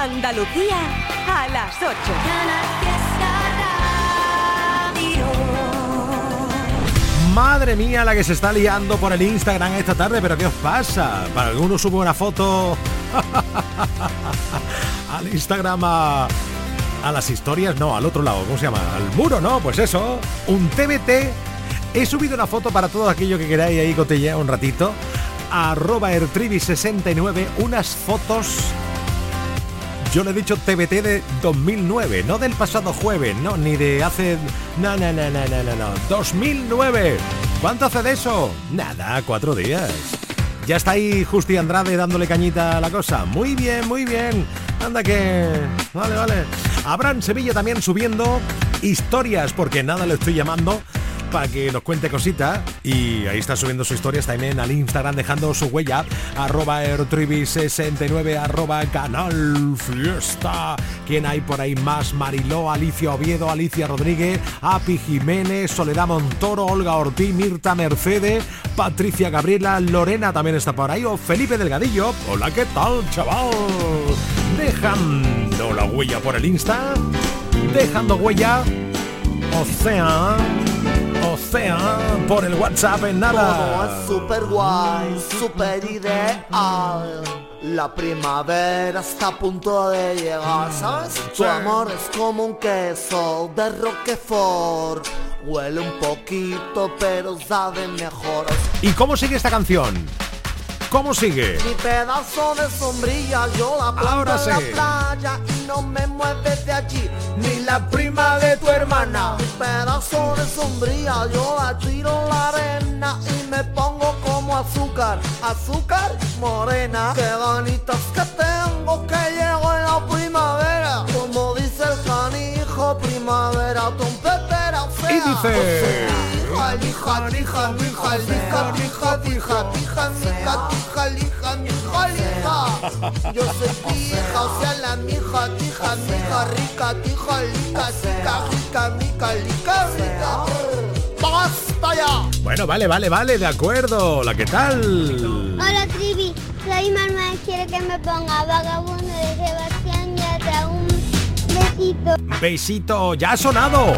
Andalucía a las 8. Madre mía, la que se está liando por el Instagram esta tarde, pero ¿qué os pasa? Para algunos sube una foto al Instagram a, a las historias, no, al otro lado, ¿cómo se llama? Al muro, ¿no? Pues eso, un TBT. He subido una foto para todo aquello que queráis ahí cotillear un ratito. Arroba Ertrivi69, unas fotos yo le he dicho TBT de 2009, no del pasado jueves, no, ni de hace... No, no, no, no, no, no, no. 2009. ¿Cuánto hace de eso? Nada, cuatro días. Ya está ahí Justi Andrade dándole cañita a la cosa. Muy bien, muy bien. Anda que... Vale, vale. Abraham Sevilla también subiendo historias, porque nada le estoy llamando para que nos cuente cositas. Y ahí está subiendo su historia también al Instagram, dejando su huella. Arroba Ertrivi69, arroba Canal Fiesta. ¿Quién hay por ahí más? Mariló, Alicia Oviedo, Alicia Rodríguez, Api Jiménez, Soledad Montoro, Olga Ortiz, Mirta Mercedes, Patricia Gabriela, Lorena también está por ahí, o Felipe Delgadillo. Hola, ¿qué tal, chaval? Dejando la huella por el Insta, dejando huella, o sea Océan por el WhatsApp en nada. Todo es super guay, super ideal. La primavera está a punto de llegar, ¿sabes? Tu amor es como un queso de Roquefort. Huele un poquito, pero sabe mejor. ¿Y cómo sigue esta canción? ¿Cómo sigue? Mi pedazo de sombrilla, yo la planto Ahora en la playa y no me mueves de allí, ni la prima de tu hermana. Mi sombrilla, yo la tiro la arena y me pongo como azúcar, azúcar morena. Qué ganitas que tengo que llego en la primavera, como dice el canijo, primavera trompetera fea. Y dice... Hija, hija, hija, hija, hija, hija, hija, hija, hija, hija, hija, hija, hija. Yo soy pija, o sea la mija, tija, mija, rica, tija, lica, sica, rica, mica, lica, rica. ¡Basta ya! Bueno, vale, vale, vale, de acuerdo. ¿La qué tal? Hola Trivi, soy Manuel, quiero que me ponga vagabundo de Sebastián Yatra, un besito. Besito, ya ha sonado.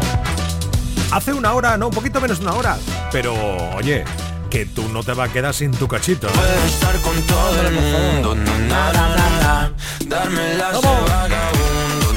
Hace una hora, no, un poquito menos de una hora. Pero, oye, que tú no te vas a quedar sin tu cachito. Puedo estar con todo el mundo, na, na, na, na, na. darme las de Vamos. vagabundo,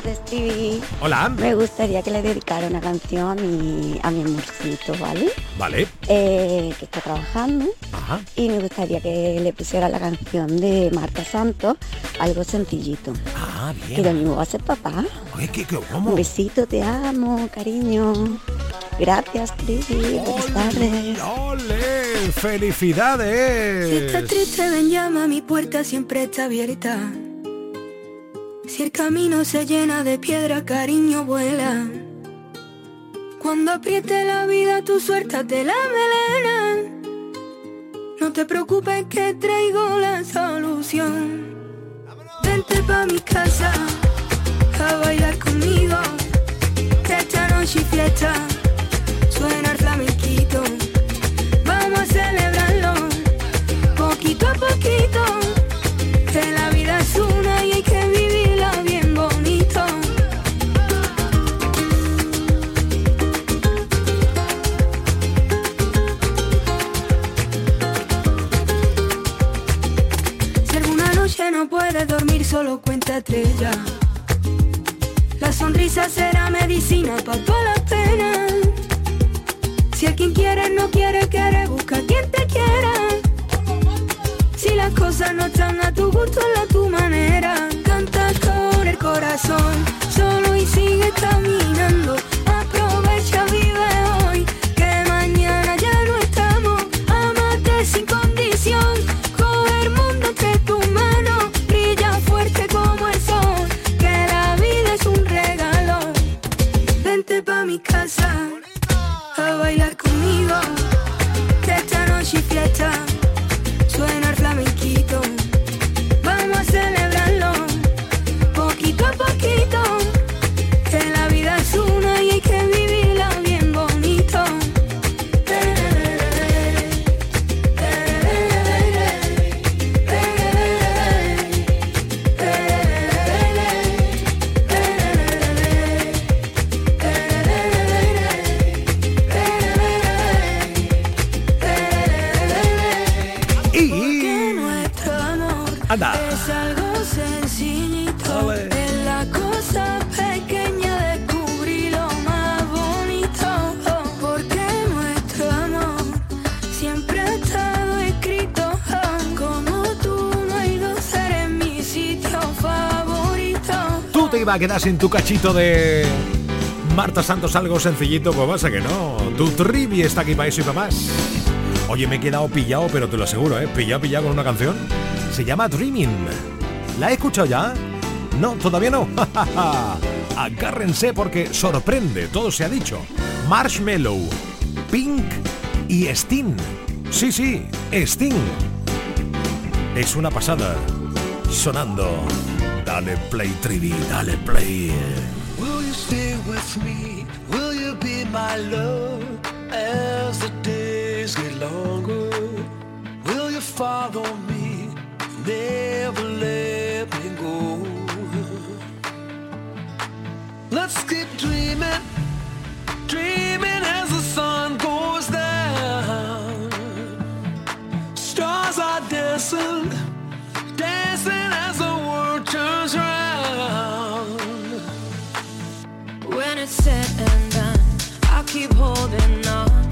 tardes, Trivi. Hola. Me gustaría que le dedicara una canción a mi, a mi amorcito, ¿vale? Vale. Eh, que está trabajando Ajá. y me gustaría que le pusiera la canción de Marta Santos, algo sencillito. Ah, Que lo bien. mismo va a ser papá. Oye, ¿qué, qué, Un cómo? besito, te amo, cariño. Gracias, Trivi. Buenas tardes. ¡Ole! Si estás ¡Felicidades! triste, ven, llama, mi puerta siempre está abierta. Si el camino se llena de piedra, cariño, vuela. Cuando apriete la vida, tu suéltate la melena. No te preocupes que traigo la solución. Vente pa' mi casa a bailar conmigo. Esta noche fiesta La sonrisa será medicina para todas las penas. Si a quien quieres no quiere, quiere, busca quien te quiera. Si las cosas no están a tu gusto, a tu manera. Canta con el corazón, solo y sigue caminando. Te iba a quedar sin tu cachito de Marta Santos algo sencillito? Pues pasa que no. Tu trivi está aquí para eso y para más. Oye, me he quedado pillado, pero te lo aseguro, ¿eh? Pillado, pillado con una canción. Se llama Dreaming. ¿La he escuchado ya? No, todavía no. Agárrense porque sorprende, todo se ha dicho. Marshmallow, Pink y Sting. Sí, sí, Sting. Es una pasada. Sonando. Dale play, Trivi, dale play. Will you stay with me? Will you be my love as the days get longer? Will you follow me? Never let me go. Let's keep dreaming, dreaming as the sun goes down. Stars are dancing, dancing as the turns round. When it's said and done, I'll keep holding on,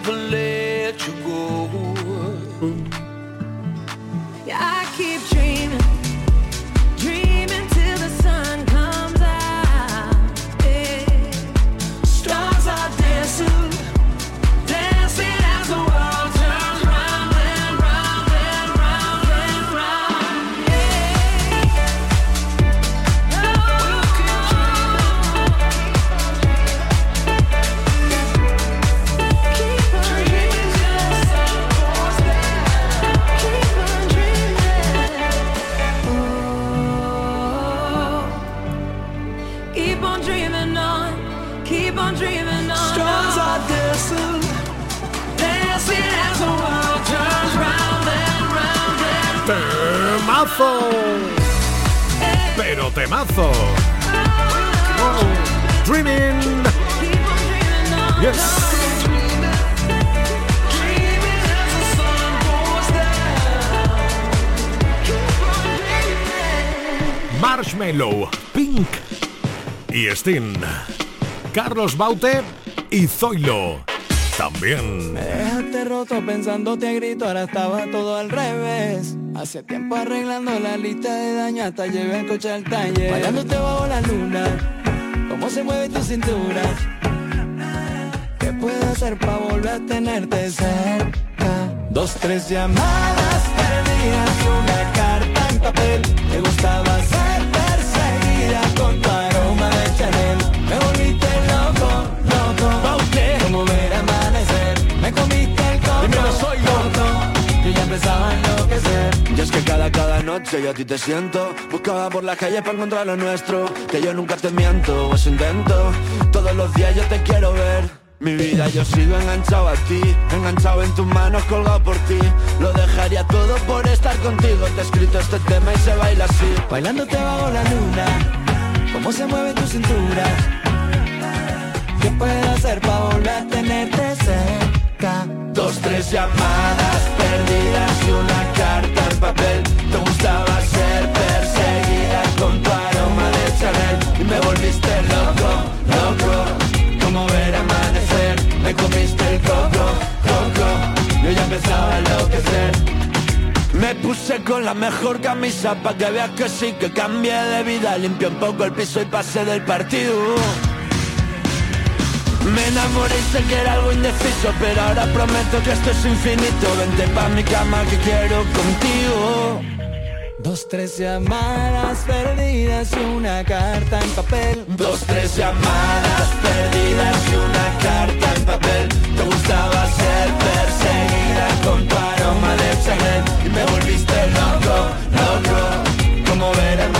never live. Baute y Zoilo. También. Me dejaste roto pensándote a grito, ahora estaba todo al revés. Hace tiempo arreglando la lista de daño hasta llevé el coche al taller. Bailándote bajo la luna, cómo se mueve tu cintura. ¿Qué puedo hacer para volver a tenerte cerca? Dos, tres llamadas perdidas y una carta en papel. Te gustaba ser noche yo a ti te siento. Buscaba por las calles para encontrar lo nuestro Que yo nunca te miento, o eso intento. Todos los días yo te quiero ver. Mi vida yo sigo enganchado a ti Enganchado en tus manos, colgado por ti. Lo dejaría todo por estar contigo. Te he escrito este tema y se baila así. Bailándote bajo la luna, cómo se mueve tu cintura. ¿Qué puedo hacer para volver a tenerte cerca? Dos, tres llamadas perdidas y una carta en papel. Te gustaba ser perseguida con tu aroma de Chanel. Y me volviste loco, loco Como ver amanecer. Me comiste el coco, coco Yo ya empezaba a enloquecer. Me puse con la mejor camisa pa' que veas que sí que cambié de vida. Limpié un poco el piso y pasé del partido. Me enamoré y sé que era algo indeciso Pero ahora prometo que esto es infinito. Vente pa' mi cama que quiero contigo Dos, tres llamadas perdidas y una carta en papel. Dos, tres llamadas perdidas y una carta en papel. Te gustaba ser perseguida con tu aroma de Chanel y me volviste loco, loco, como verano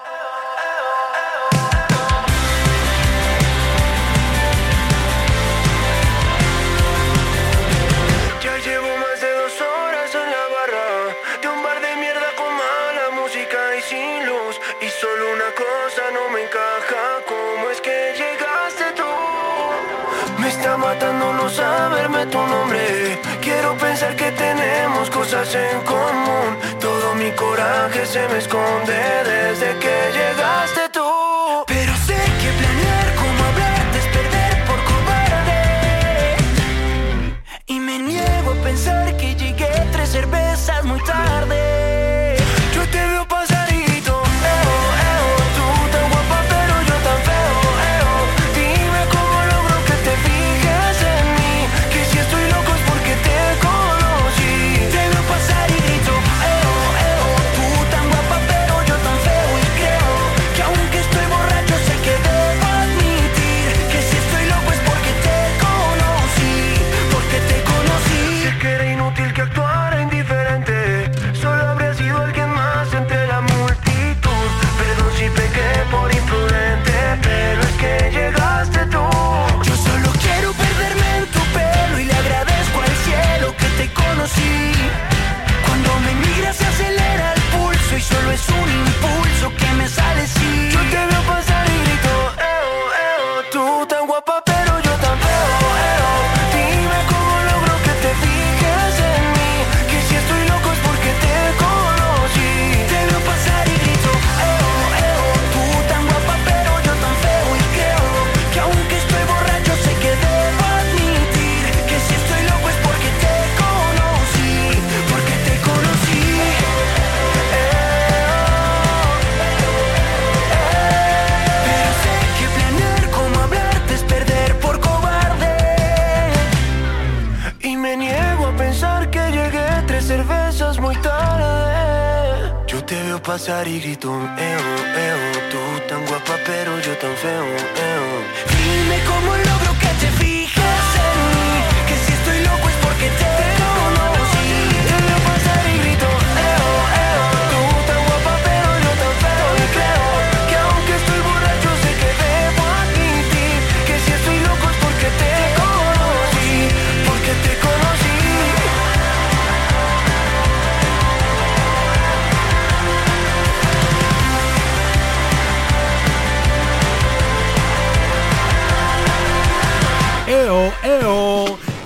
Cosas en común. Todo mi coraje se me esconde desde que llegaste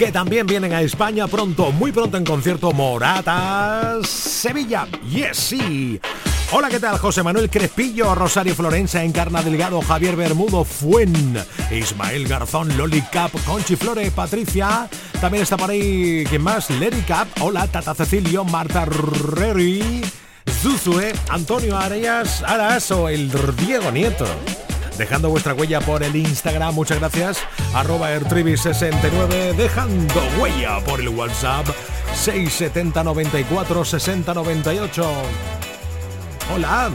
que también vienen a España pronto, muy pronto en concierto Moratas Sevilla. Yes, sí. Hola, ¿qué tal? José Manuel Crespillo, Rosario Florencia, Encarna Delgado, Javier Bermudo, Fuen, Ismael Garzón, Loli Cap, Conchi Flores, Patricia. También está por ahí, ¿quién más? Lady Cap, hola, Tata Cecilio, Marta Reri, Zuzue, Antonio Arias, Aras o el Diego Nieto dejando vuestra huella por el Instagram. Muchas gracias. Arroba Ertribi69, dejando huella por el WhatsApp 670 94 60 98. Hola.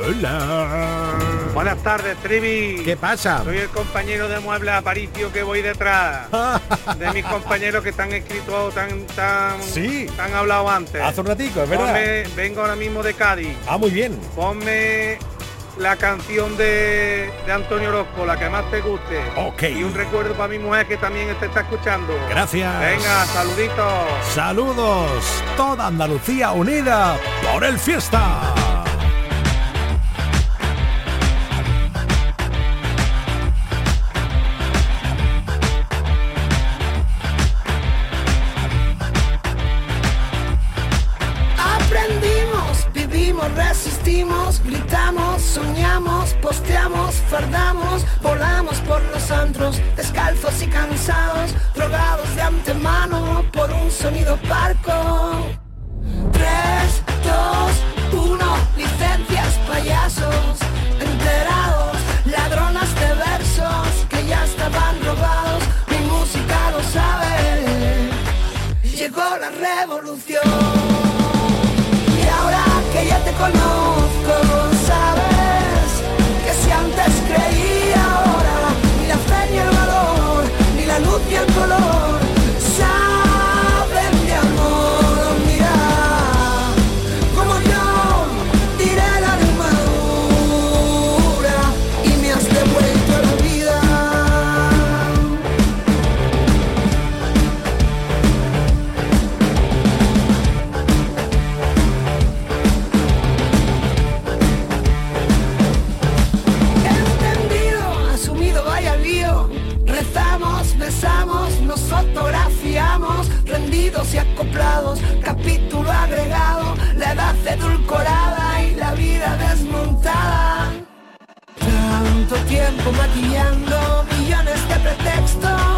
Hola. Buenas tardes, Trivi. ¿Qué pasa? Soy el compañero de muebles Aparicio que voy detrás. de mis compañeros que están escritos tan tan Sí. tan hablado antes. Hace un ratico, es verdad. Ponme- vengo ahora mismo de Cádiz. Ah, muy bien. Ponme la canción de, de Antonio Orozco, la que más te guste. Ok. Y un recuerdo para mi mujer que también te está escuchando. Gracias. Venga, saluditos. Saludos. Toda Andalucía unida por el fiesta. Soñamos, posteamos, fardamos, volamos por los antros, descalzos y cansados, drogados de antemano por un sonido parco. 3, 2, 1, licencias, payasos, enterados, ladronas de versos que ya estaban robados, mi música lo sabe, llegó la revolución. Y ahora que ya te conozco, ni la luz ni el color, Tanto tiempo maquillando millones de pretextos.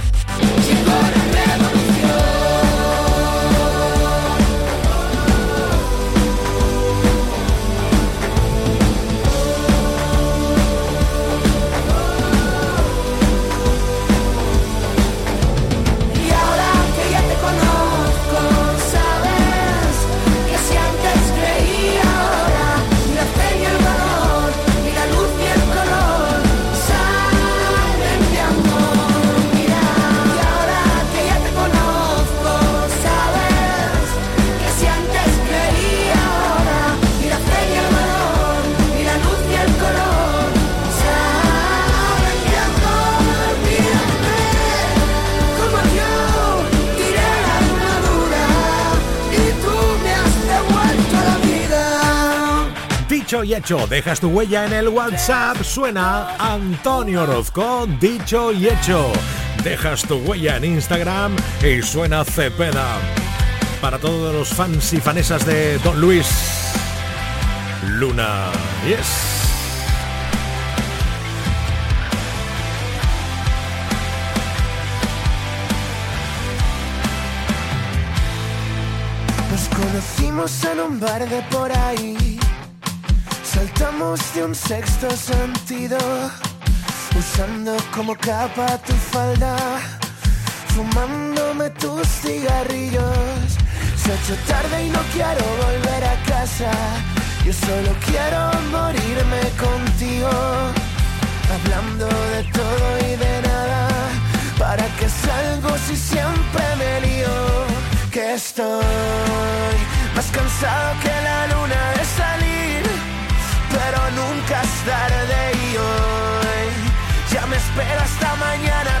Hecho, dejas tu huella en el WhatsApp, suena Antonio Orozco, dicho y hecho. Dejas tu huella en Instagram y suena Cepeda. Para todos los fans y fanesas de Don Luis. Luna, yes. Nos conocimos en un bar de por ahí. Saltamos de un sexto sentido. Usando como capa tu falda. Fumándome tus cigarrillos. Se ha hecho tarde y no quiero volver a casa. Yo solo quiero morirme contigo. Hablando de todo y de nada. ¿Para qué salgo si siempre me lío? Que estoy más cansado que la luna de salir. Pero nunca es tarde y hoy. Ya me espera hasta mañana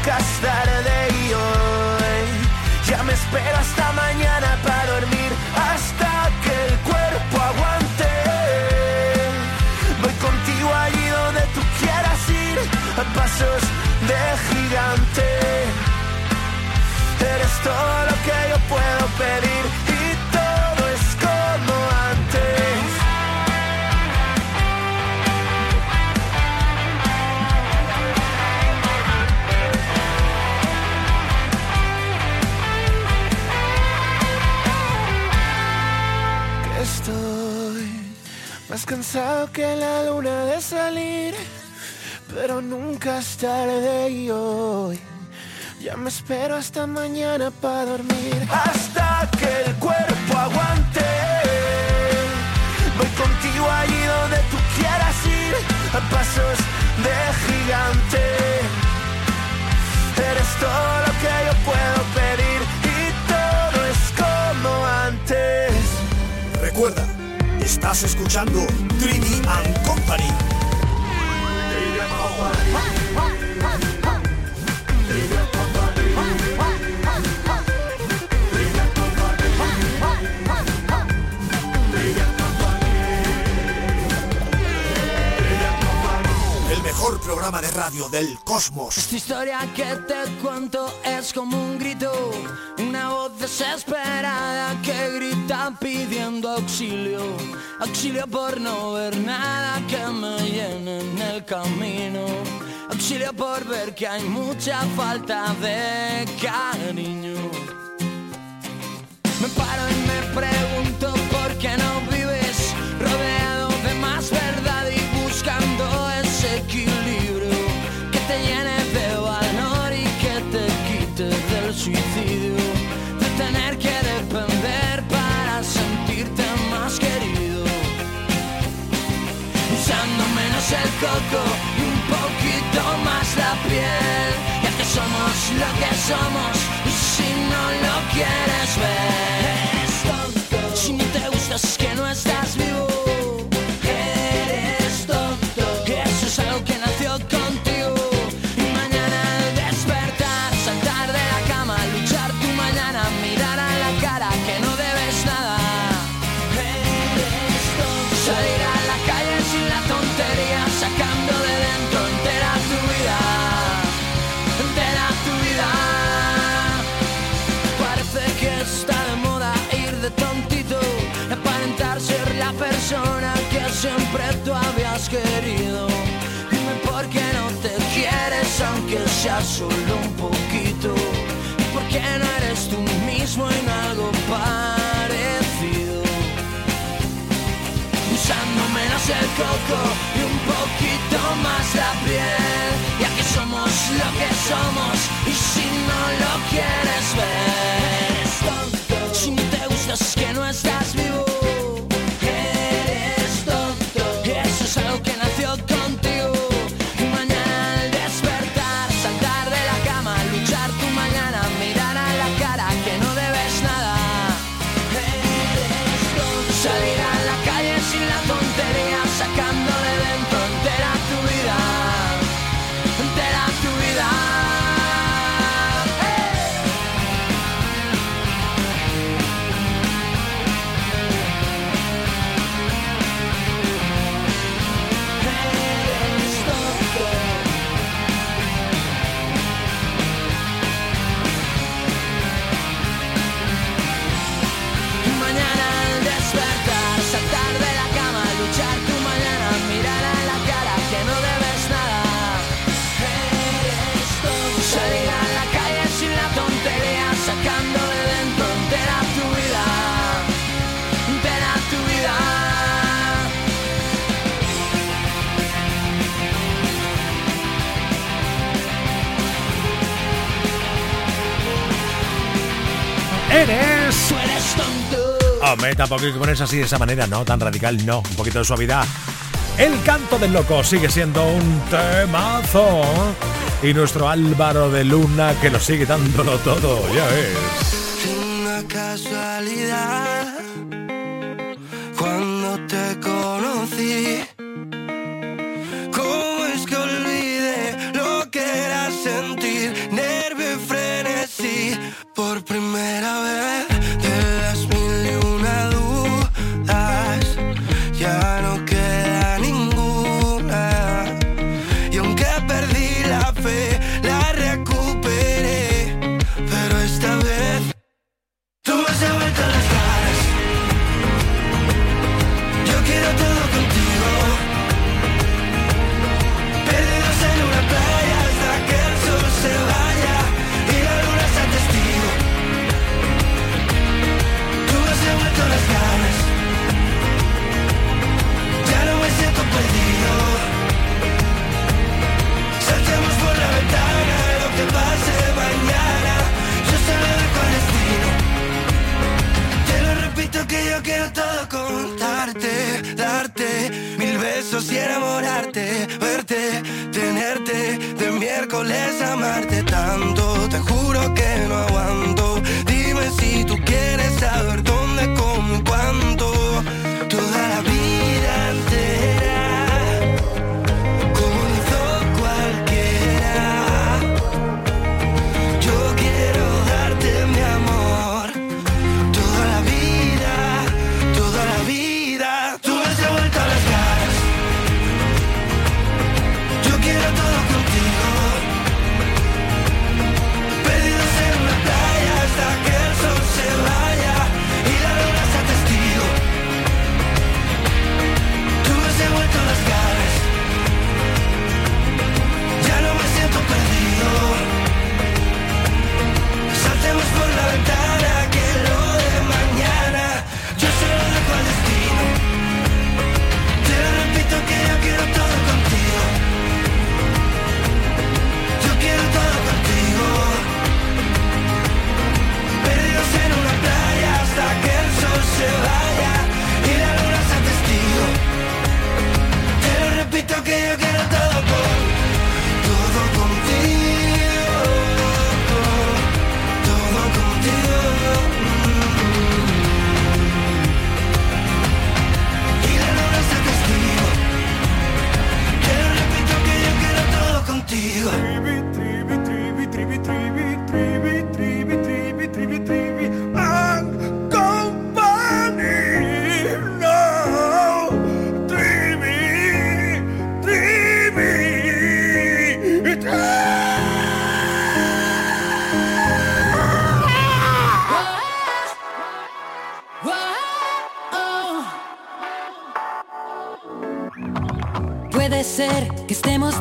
nunca es tarde hoy ya me espero hasta mañana para dormir, hasta que el cuerpo aguante. Voy contigo allí donde tú quieras ir, a pasos de gigante. Eres todo más cansado que la luna de salir, pero nunca es tarde y hoy. Ya me espero hasta mañana para dormir. Hasta que el cuerpo aguante. Voy contigo allí donde tú quieras ir. A pasos de gigante. Eres todo escuchando Trivi and Company. El mejor programa de radio del cosmos. Esta historia que te cuento es como un grito, desesperada que grita pidiendo auxilio, auxilio por no ver nada que me llene en el camino, auxilio por ver que hay mucha falta de cariño. Me paro y me pregunto por qué no vives el coco y un poquito más la piel, ya que somos lo que somos y si no lo quieres ver, eres tonto. Si no te gustas es que no estás siempre tú habías querido. Dime por qué no te quieres aunque sea solo un poquito. ¿Y por qué no eres tú mismo en algo parecido? Usando menos el coco y un poquito más la piel, ya que somos lo que somos y si no lo quieres ver. Si no te gustas es que no estás vivo. Hombre, tampoco hay que ponerse así de esa manera, no, tan radical, no. Un poquito de suavidad. El canto del loco sigue siendo un temazo. Y nuestro Álvaro de Luna que lo sigue dándolo todo, ya ves. Una casualidad cuando te conocí. quiero todo contarte, darte mil besos y enamorarte, verte, tenerte, de miércoles amarte.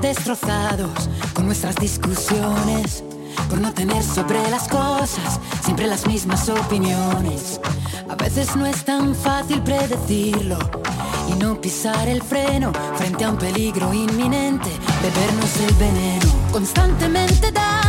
destrozados con nuestras discusiones, por no tener sobre las cosas siempre las mismas opiniones. A veces no es tan fácil predecirlo y no pisar el freno frente a un peligro inminente, bebernos el veneno, constantemente da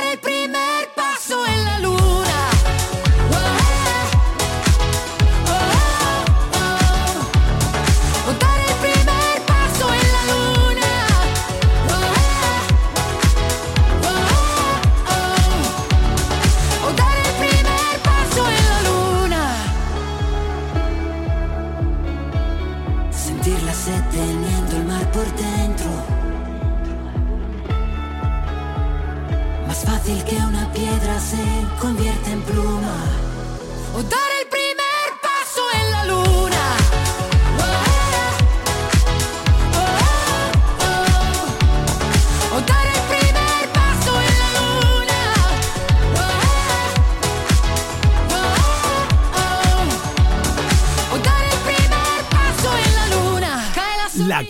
se convierte.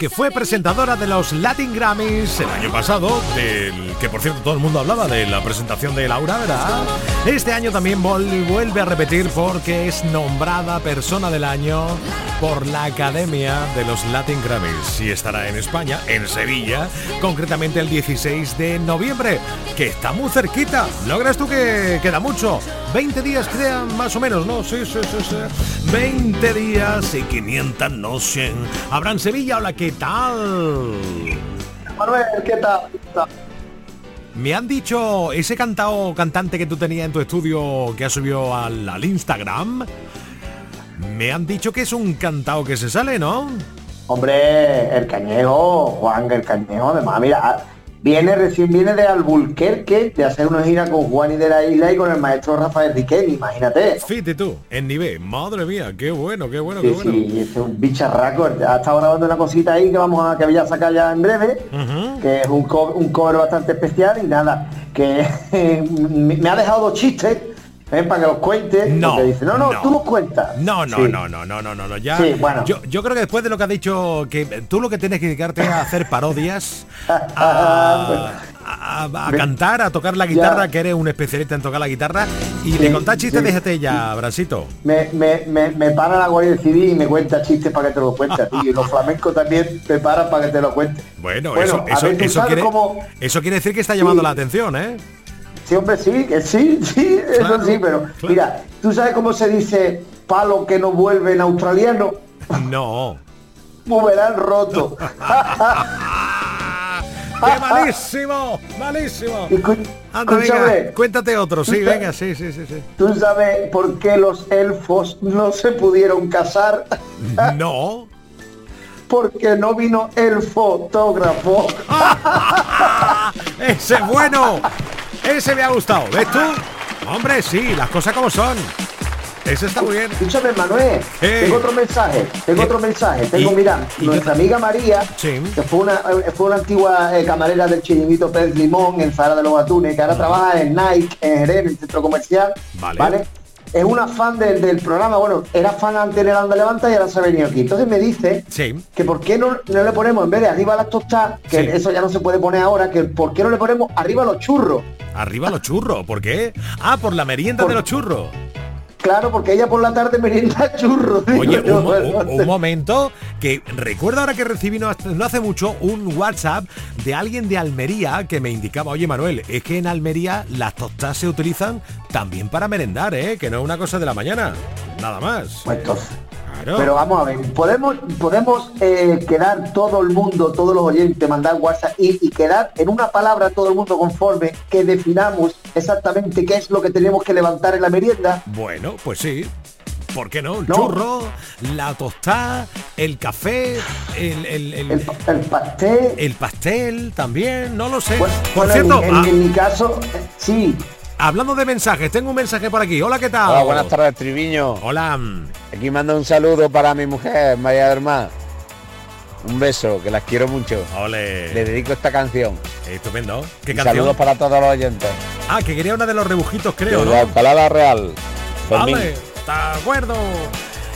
Que fue presentadora de los Latin Grammys el año pasado, del que por cierto todo el mundo hablaba de la presentación de Laura, ¿verdad? Este año también vol- vuelve a repetir porque es nombrada persona del año por la Academia de los Latin Grammys y estará en España, en Sevilla, concretamente el 16 de noviembre, que está muy cerquita. ¿No crees tú que queda mucho? 20 días quedan más o menos, ¿no? Sí, sí, sí, sí. 20 días y 500 noches. Habrá en Sevilla, hola, ¿qué tal? Manuel, ¿qué tal? Me han dicho ese cantado cantante que tú tenías en tu estudio que has subido al, al Instagram. Me han dicho que es un cantado que se sale, ¿no? Hombre, el Cañejo, Juan, el Cañejo, además, mira, ah, viene recién viene de Albuquerque de hacer una gira con Juan y de la Isla y con el maestro Rafael Riquelme, imagínate. Fíjate tú, en nivel. Madre mía, qué bueno, qué bueno, qué Sí, bueno. sí, es un bicharraco. Ha estado grabando una cosita ahí que vamos a que voy a sacar ya en breve, que es un, co- un cover bastante especial y nada, que me me ha dejado dos chistes para que los cuente. No, dice, no, no, no. tú los cuentas. No, no, Sí. no, no, no, no, no, no, ya. Sí, bueno. yo, yo creo que después de lo que has dicho, que tú lo que tienes que dedicarte es a hacer parodias, a, a- a cantar, a tocar la guitarra, que eres un especialista en tocar la guitarra, y de Sí, contar chistes, déjate ya, Brasito. Me, me, me, me para la Guardia Civil y me cuenta chistes para que te lo cuente a ti. Y los flamencos también te paran para que te lo cuente. Bueno, Bueno, eso, eso, ver, ¿tú eso, quiere, cómo- eso quiere decir que está llamando la atención, ¿eh? Sí, hombre, sí, que sí, sí, Claro, eso sí, pero mira, ¿tú sabes cómo se dice palo que no vuelve en australiano? No. Boomerang roto. ¡Qué malísimo! ¡Malísimo! Anda, venga, cuéntate otro, sí, venga, sí, sí, sí, sí. ¿Tú sabes por qué los elfos no se pudieron casar? No. Porque no vino el fotógrafo. Ese es bueno. Ese me ha gustado. ¿Ves tú? Hombre, sí, las cosas como son. Ese está muy bien. Escúchame, Manuel, Eh. tengo otro mensaje, tengo Eh. otro mensaje. Tengo, Y- mira, y nuestra amiga María, Sí. que fue una, eh, fue una antigua eh, camarera del chiringuito Pez Limón en Zara de los Atunes, que ahora trabaja en Nike, en Jerez, en el centro comercial. Vale. Es una fan del, del programa, bueno, era fan antes el Anda Levanta y ahora se ha venido aquí. Entonces me dice Sí. que por qué no, no le ponemos, en vez de arriba las tostadas, que Sí. eso ya no se puede poner ahora, que por qué no le ponemos arriba los churros. Arriba los churros. ¿Por qué? Ah, por la merienda de los churros. Claro, porque ella por la tarde merienda churros. Oye, yo, un, mo- bueno, un- un momento que recuerdo ahora que recibí no hace, mucho un WhatsApp de alguien de Almería que me indicaba, oye Manuel, es que en Almería las tostadas se utilizan también para merendar, ¿eh? Que no es una cosa de la mañana. Nada más. Pues entonces, Claro. Pero vamos a ver, podemos, podemos eh, quedar todo el mundo, todos los oyentes, mandar WhatsApp y, y quedar en una palabra todo el mundo conforme que definamos exactamente qué es lo que tenemos que levantar en la merienda. Bueno, pues sí. ¿Por qué no? El No. churro, la tostada, el café, el, el, el- El pastel. el pastel también, no lo sé. Bueno, por bueno, cierto, en, ah, en mi caso, eh, sí. Hablando de mensajes, tengo un mensaje por aquí. Hola, ¿qué tal? Hola, buenas tardes, Triviño. Hola. Aquí mando un saludo para mi mujer, María del Mar. Un beso, que las quiero mucho. Ole. Le dedico esta canción. Estupendo. ¿Qué Y canción? Saludos para todos los oyentes. Ah, que quería una de los rebujitos, creo, Desde ¿no? Alcalá la Real. Vale, está de acuerdo.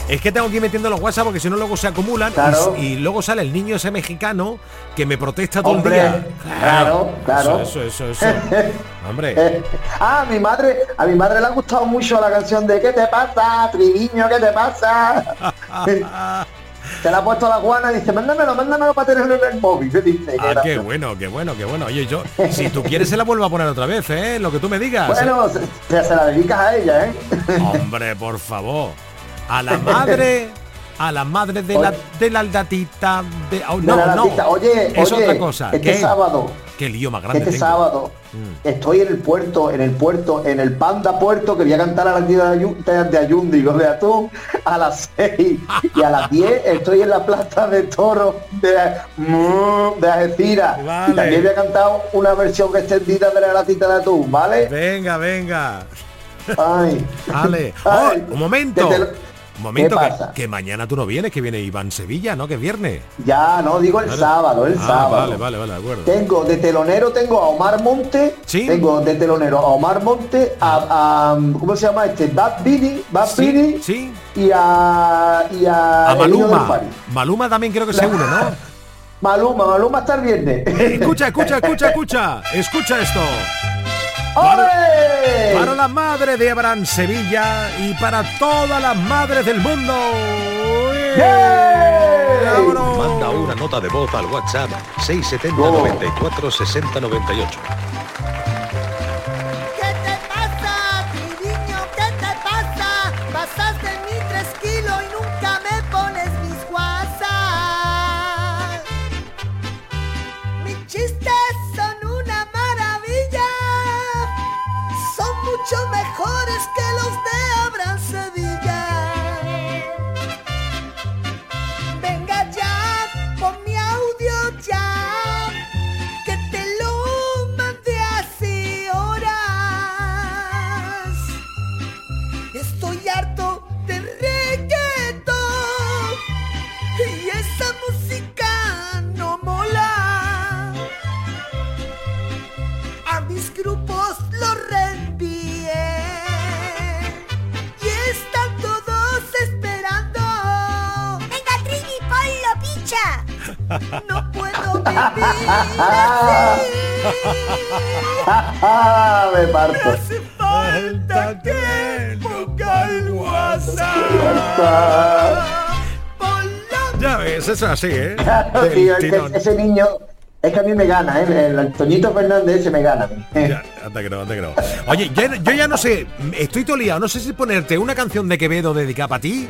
Es que tengo que ir metiendo los WhatsApp porque si no luego se acumulan y- Claro. y, luego sale el niño ese mexicano que me protesta todo Hombre, el día. claro, claro. Eso, eso, eso, eso. Hombre. Ah, a mi madre, a mi madre le ha gustado mucho la canción de ¿Qué te pasa, Triviño? ¿Qué te pasa? Se la ha puesto la Juana y dice, mándamelo, mándamelo para tenerlo en el móvil. Dice, Ah, qué bueno, qué bueno, qué bueno. Oye, yo, si tú quieres se la vuelvo a poner otra vez, ¿eh? Lo que tú me digas. Bueno, se- se la dedicas a ella, ¿eh? Hombre, por favor. A la madre, a la madre de la, de la aldatita. De, oh, De no, la no. Oye, es oye, otra cosa. este ¿Qué? sábado, Qué lío más grande este tengo. sábado, Mm. estoy en el puerto, en el puerto, en el Panda Puerto, que voy a cantar a las 10 de Ayun, de, de Ayun, digo, de atún, a las 6 y a las 10 estoy en la plaza de toro de, mm, de Algeciras. Vale. Y también voy a cantar una versión extendida de la latita de atún, ¿vale? Venga, venga. Ay. Vale. Ay, Oh, un momento. Un momento, ¿Qué que, pasa? que mañana tú no vienes, que viene Iván Sevilla, ¿no? Que es viernes. Ya, no, digo el sábado, el Ah, sábado. Vale, vale, vale, de acuerdo. Tengo de telonero tengo a Omar Monte, Sí. tengo de telonero a Omar Monte, a, a- ¿cómo se llama este? Bad Bunny, Bad Sí, Bunny sí. y a y a, Maluma. Maluma también creo que se une, ¿no? Maluma, Maluma hasta el viernes. Escucha, escucha, escucha, escucha. Escucha esto. ¡Ole! Para la madre de Abraham Sevilla y para todas las madres del mundo. Manda una nota de voz al WhatsApp 670 94 60 98. Así, ¿eh? Claro, tío, es que ese niño, es que a mí me gana, ¿eh? El Antoñito Fernández ese me gana. Ya, anda que no, anda que no. Oye, yo ya no sé, estoy todo liado, no sé si ponerte una canción de Quevedo dedicada para ti.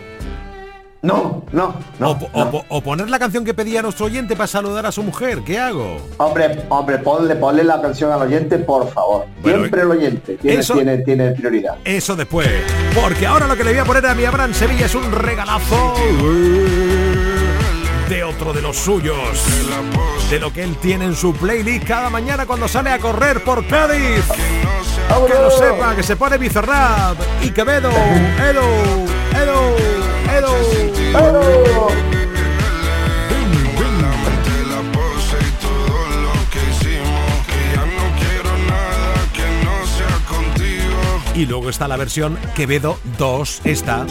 No, no, no. O, po- o po- o poner la canción que pedía nuestro oyente para saludar a su mujer, ¿qué hago? Hombre, hombre, ponle, ponle la canción al oyente, por favor. Bueno, Siempre el oyente tiene, eso- tiene, tiene prioridad. Eso después. Porque ahora lo que le voy a poner a mi Abraham Sevilla es un regalazo de otro de los suyos. De lo que él tiene en su playlist cada mañana cuando sale a correr por Cádiz. Que lo sepa, que se pone Bizarrap y Quevedo, Edo, Edo, Edo. Y luego está la versión Quevedo 2, esta.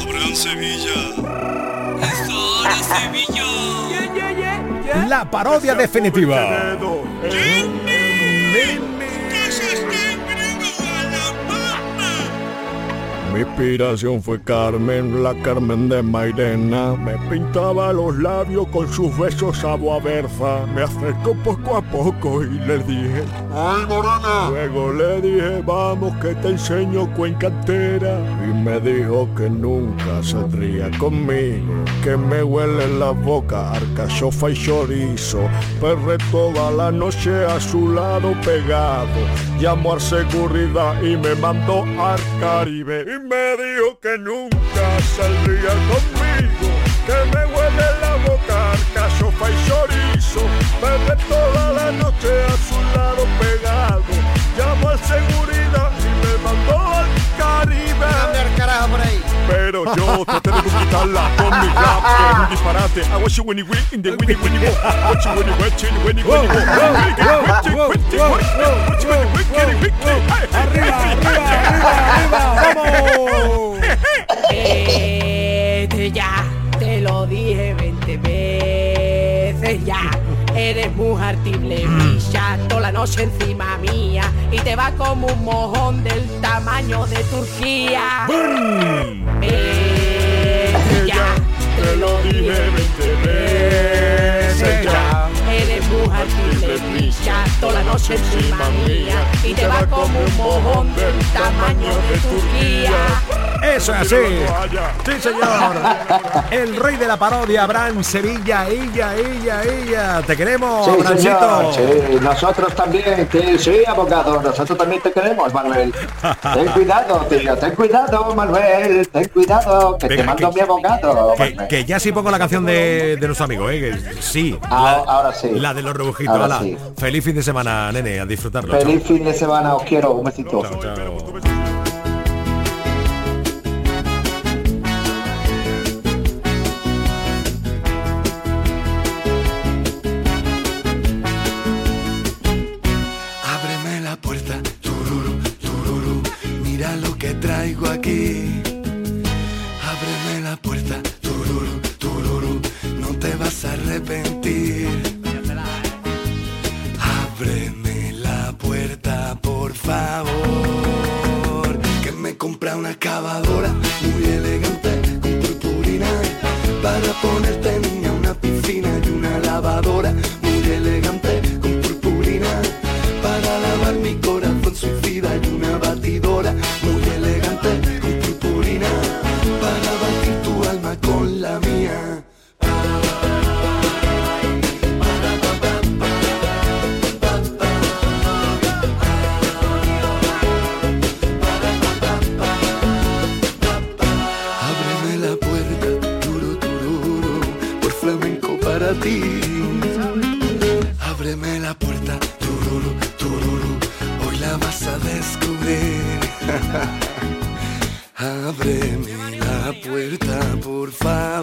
La parodia definitiva. Mi inspiración fue Carmen, la Carmen de Mairena. Me pintaba los labios con sus besos a berza. Me acercó poco a poco y le dije, ¡Ay, morena! Luego le dije, vamos que te enseño cuenca entera. Y me dijo que nunca saldría conmigo, que me huele la boca arcachofa y chorizo. Perré toda la noche a su lado pegado. Llamó a seguridad y me mandó al Caribe. Me dijo que nunca saldría conmigo, que me huele la boca arcachofa y chorizo. Perré toda la noche a su lado pegado. Llamó a seguridad y me mandó al Caribe. carajo por ahí. Pero yo traté de conquistarla con mi rap, que es un disparate. I want you winnie win in the winnie wo. Want you winnie win chin winnie winnie wo. Vete Eres mujer artible, brilla toda la noche encima mía y te va como un mojón del tamaño de Turquía. Vete ya, te lo dije 20 veces noche encima mía y te va como un mojón del tamaño de Turquía. Eso es así. Sí, señor. El rey de la parodia, Abraham Sevilla, ella, ella, ella. Te queremos, Sí, señor, Abrancito. sí, nosotros también, que sí, abogado, nosotros también te queremos, Manuel. Ten cuidado, tío, ten cuidado, Manuel, ten cuidado, que te Venga, mando que- mi abogado. Que, que ya sí pongo la canción de, de nuestro amigo, ¿eh? Sí. Ah, la, ahora sí. La de los rebujitos. Sí. Feliz fin de semana, nene, a disfrutarlo. Feliz fin de semana, os quiero, un besito. Chao, chao. Ábreme la puerta, por favor,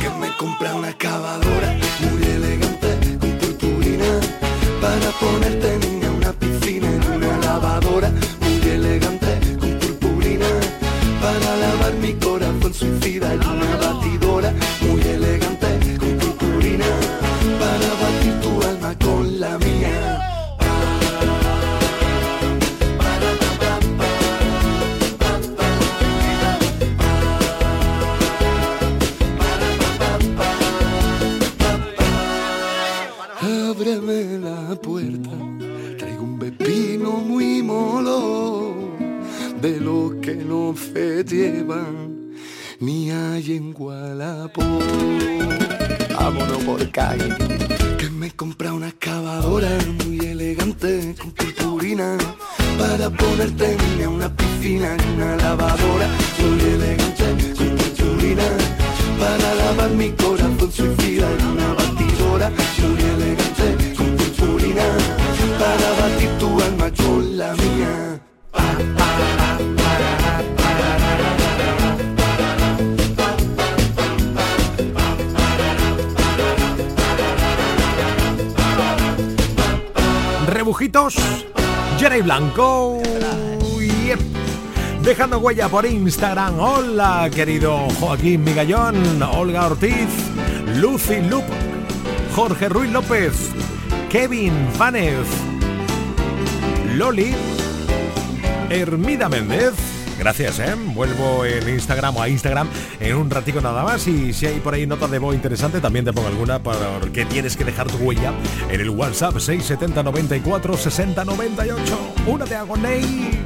que me compra una cavadora muy elegante con purpurina para ponerte niña una piscina en una lavadora Huella por Instagram. Hola, querido Joaquín Migallón, Olga Ortiz, Lucy Lup, Jorge Ruiz López, Kevin Fanez, Loli, Hermida Méndez. Gracias, ¿eh? Vuelvo en Instagram o a Instagram en un ratico nada más y si hay por ahí notas de voz interesante también te pongo alguna porque tienes que dejar tu huella en el WhatsApp 670 94 60 98. Una de Agoney.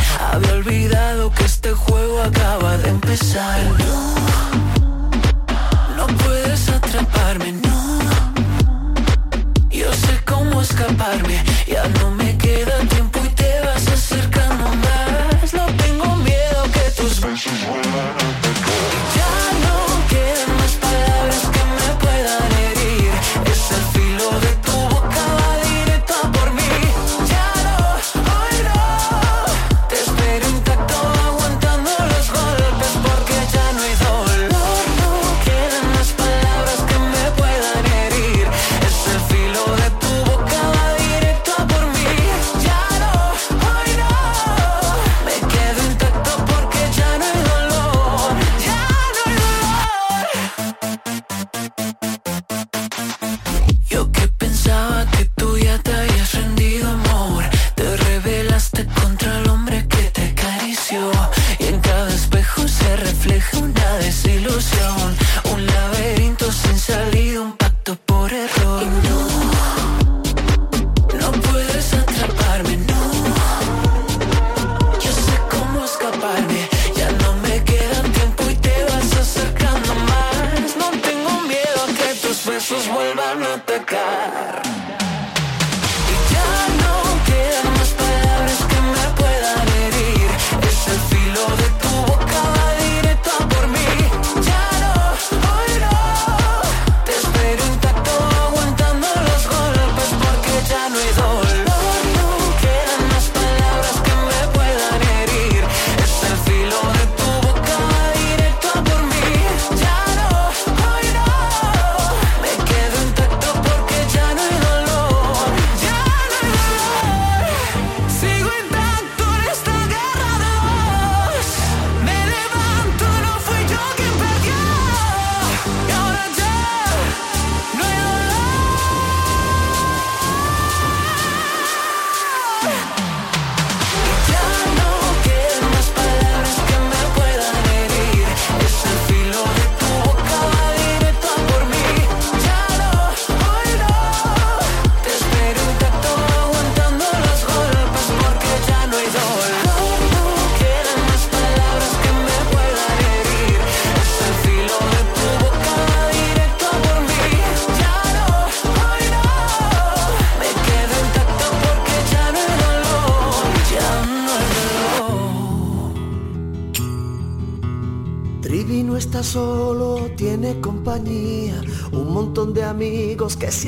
Había olvidado que este juego acaba de empezar. No, no puedes atraparme, no. Yo sé cómo escaparme, ya no me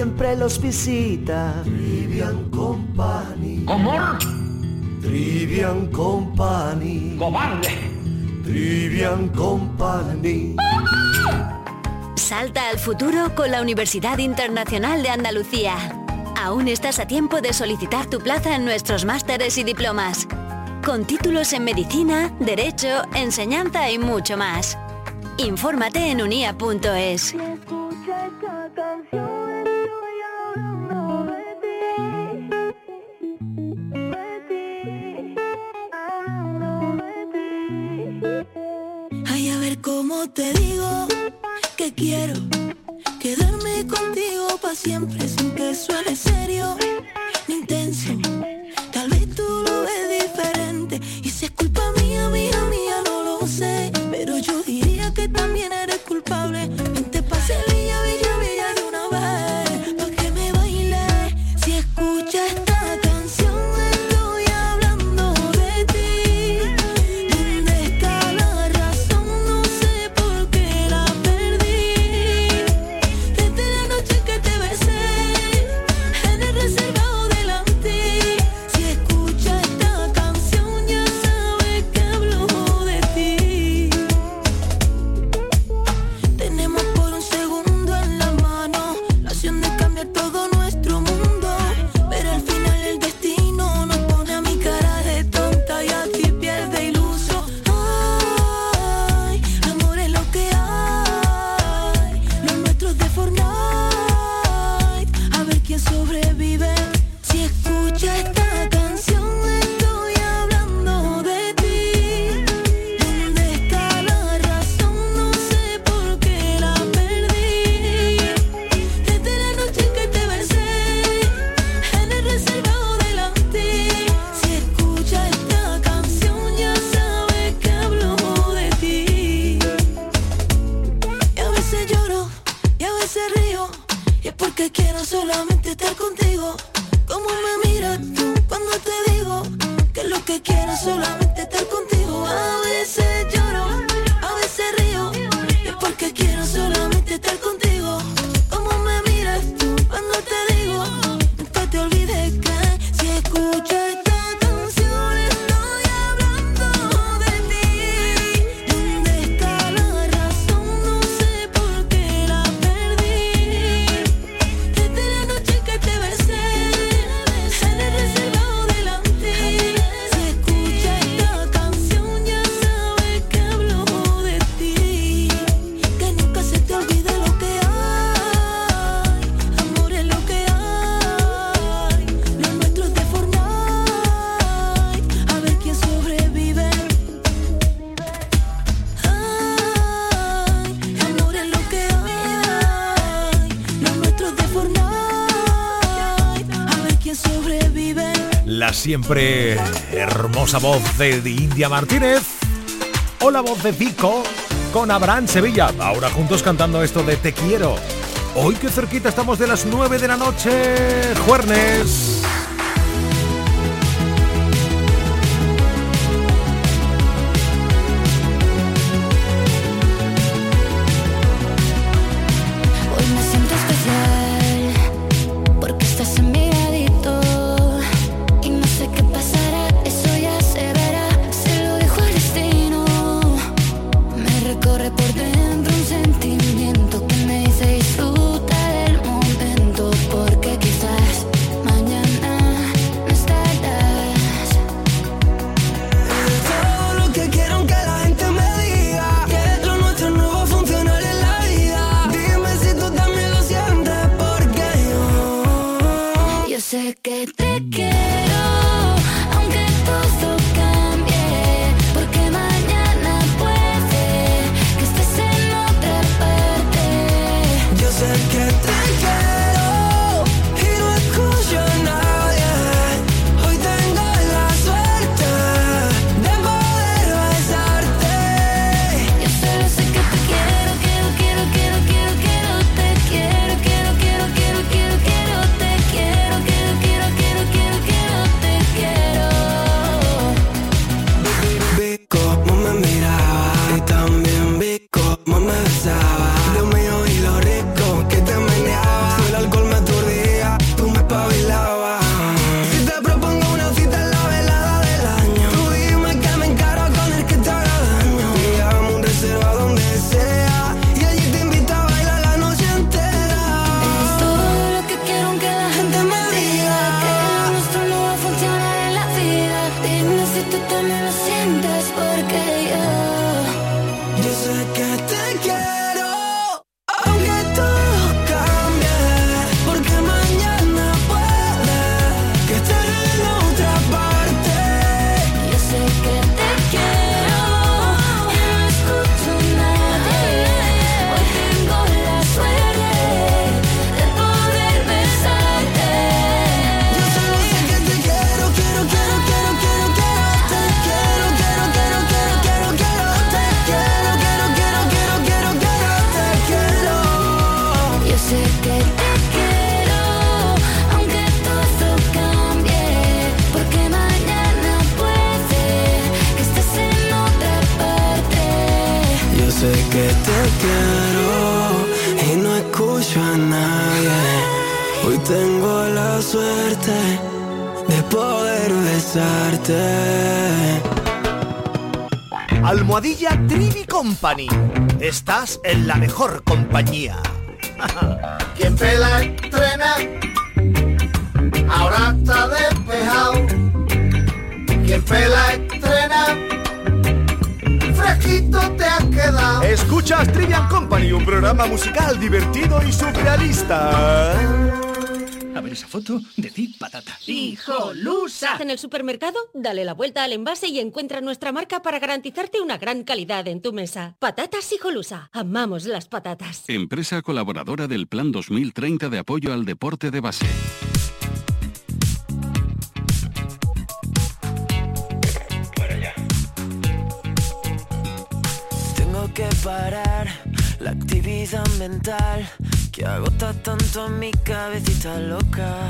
siempre los visita. Trivian Company. ¿Cómo? Trivian Company. ¡Cobarde! Trivian Company. Salta al futuro con la Universidad Internacional de Andalucía. Aún estás a tiempo de solicitar tu plaza en nuestros másteres y diplomas. Con títulos en medicina, derecho, enseñanza y mucho más. Infórmate en unia.es. te digo que quiero quedarme contigo para siempre sin que suene serio. siempre hermosa voz de India Martínez o la voz de Vico con Abraham Sevilla. Ahora juntos cantando esto de Te quiero. Hoy que cerquita estamos de las 9 de la noche, Juernes. Besarte. Almohadilla Trivi Company. Estás en la mejor compañía. Quien pela estrena, ahora está despejado. Quien pela estrena, fresquito te has quedado. Escuchas Trivian Company, un programa musical divertido y surrealista. A ver esa foto, patata. ¡Hijolusa! En el supermercado, dale la vuelta al envase y encuentra nuestra marca para garantizarte una gran calidad en tu mesa. Patatas Hijolusa. Amamos las patatas. Empresa colaboradora del Plan 2030 de apoyo al deporte de base. Tengo que parar la actividad mental que agota tanto a mi cabecita loca.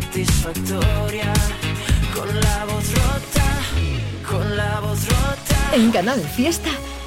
Satisfactoria. Con la voz rota, con la voz rota. En Canal Fiesta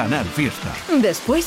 Canal Fiesta. Después,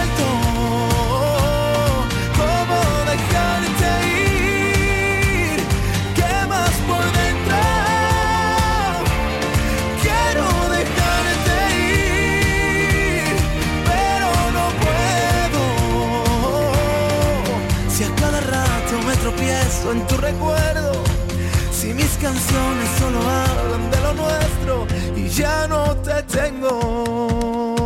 paso en tu recuerdo. Si mis canciones solo hablan de lo nuestro y ya no te tengo.